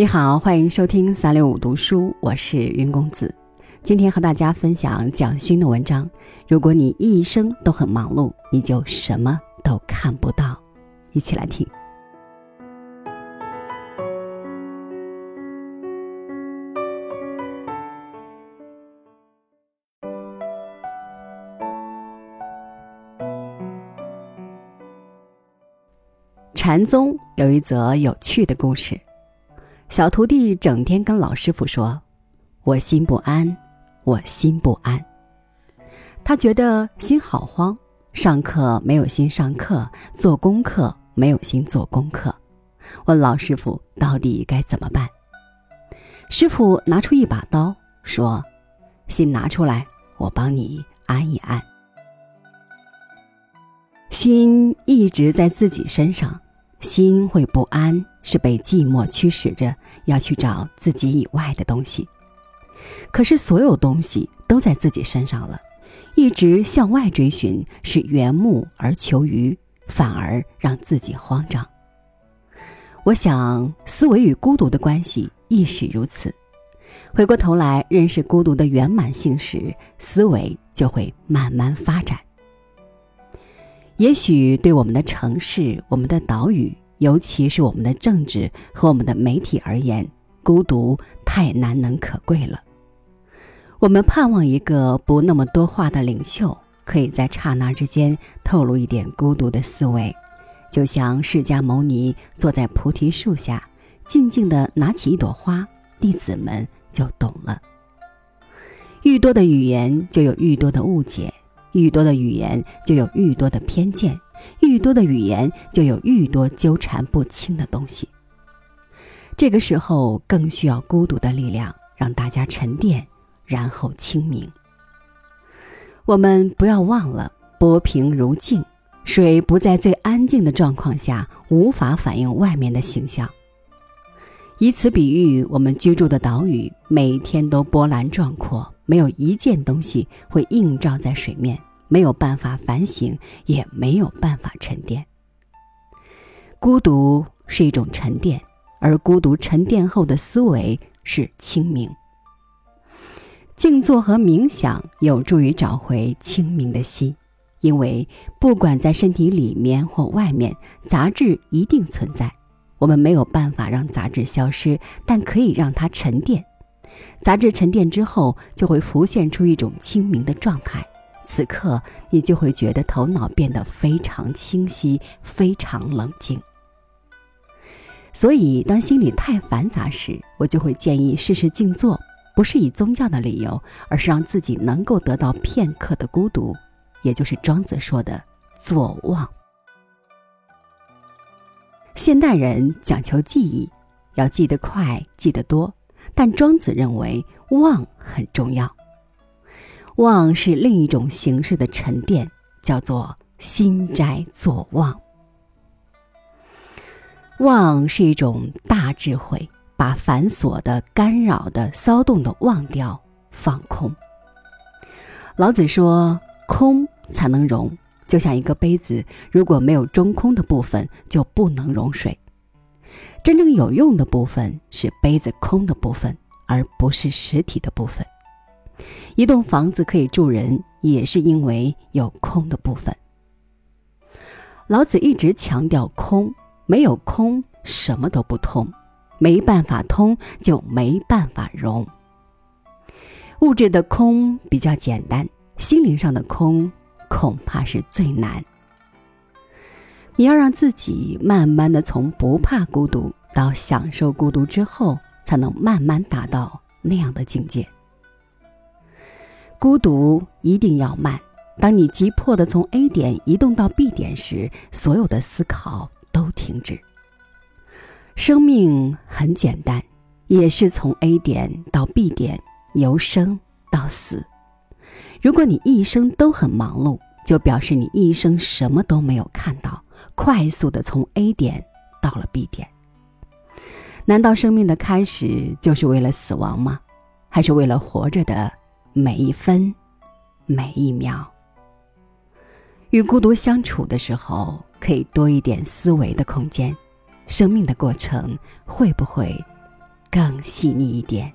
你好，欢迎收听三六五读书，我是云公子。今天和大家分享蒋勋的文章。如果你一生都很忙碌，你就什么都看不到。一起来听。禅宗有一则有趣的故事。小徒弟整天跟老师傅说：“我心不安，我心不安。”他觉得心好慌，上课没有心上课，做功课没有心做功课。问老师傅到底该怎么办？师傅拿出一把刀，说：“心拿出来，我帮你安一安。”心一直在自己身上，心会不安。是被寂寞驱使着要去找自己以外的东西，可是所有东西都在自己身上了，一直向外追寻是缘木而求鱼，反而让自己慌张。我想，思维与孤独的关系亦是如此。回过头来认识孤独的圆满性时，思维就会慢慢发展。也许对我们的城市，我们的岛屿。尤其是我们的政治和我们的媒体而言，孤独太难能可贵了。我们盼望一个不那么多话的领袖，可以在刹那之间透露一点孤独的思维，就像释迦牟尼坐在菩提树下，静静地拿起一朵花，弟子们就懂了。愈多的语言，就有愈多的误解；愈多的语言，就有愈多的偏见。愈多的语言，就有愈多纠缠不清的东西。这个时候，更需要孤独的力量，让大家沉淀，然后清明。我们不要忘了，波平如镜，水不在最安静的状况下，无法反映外面的形象。以此比喻，我们居住的岛屿，每天都波澜壮阔，没有一件东西会映照在水面。没有办法反省，也没有办法沉淀。孤独是一种沉淀，而孤独沉淀后的思维是清明。静坐和冥想有助于找回清明的心，因为不管在身体里面或外面，杂质一定存在。我们没有办法让杂质消失，但可以让它沉淀。杂质沉淀之后，就会浮现出一种清明的状态。此刻，你就会觉得头脑变得非常清晰，非常冷静。所以，当心里太繁杂时，我就会建议试试静坐，不是以宗教的理由，而是让自己能够得到片刻的孤独，也就是庄子说的“坐忘”。现代人讲求记忆，要记得快，记得多，但庄子认为忘很重要。忘是另一种形式的沉淀，叫做心斋坐忘。忘是一种大智慧，把繁琐的、干扰的、骚动的忘掉，放空。老子说：“空才能容。”就像一个杯子，如果没有中空的部分，就不能容水。真正有用的部分是杯子空的部分，而不是实体的部分。一栋房子可以住人，也是因为有空的部分。老子一直强调空，没有空什么都不通，没办法通就没办法融。物质的空比较简单，心灵上的空恐怕是最难。你要让自己慢慢的从不怕孤独到享受孤独之后，才能慢慢达到那样的境界。孤独一定要慢。当你急迫的从 A 点移动到 B 点时，所有的思考都停止。生命很简单，也是从 A 点到 B 点，由生到死。如果你一生都很忙碌，就表示你一生什么都没有看到，快速的从 A 点到了 B 点。难道生命的开始就是为了死亡吗？还是为了活着的？每一分，每一秒，与孤独相处的时候，可以多一点思维的空间。生命的过程会不会更细腻一点。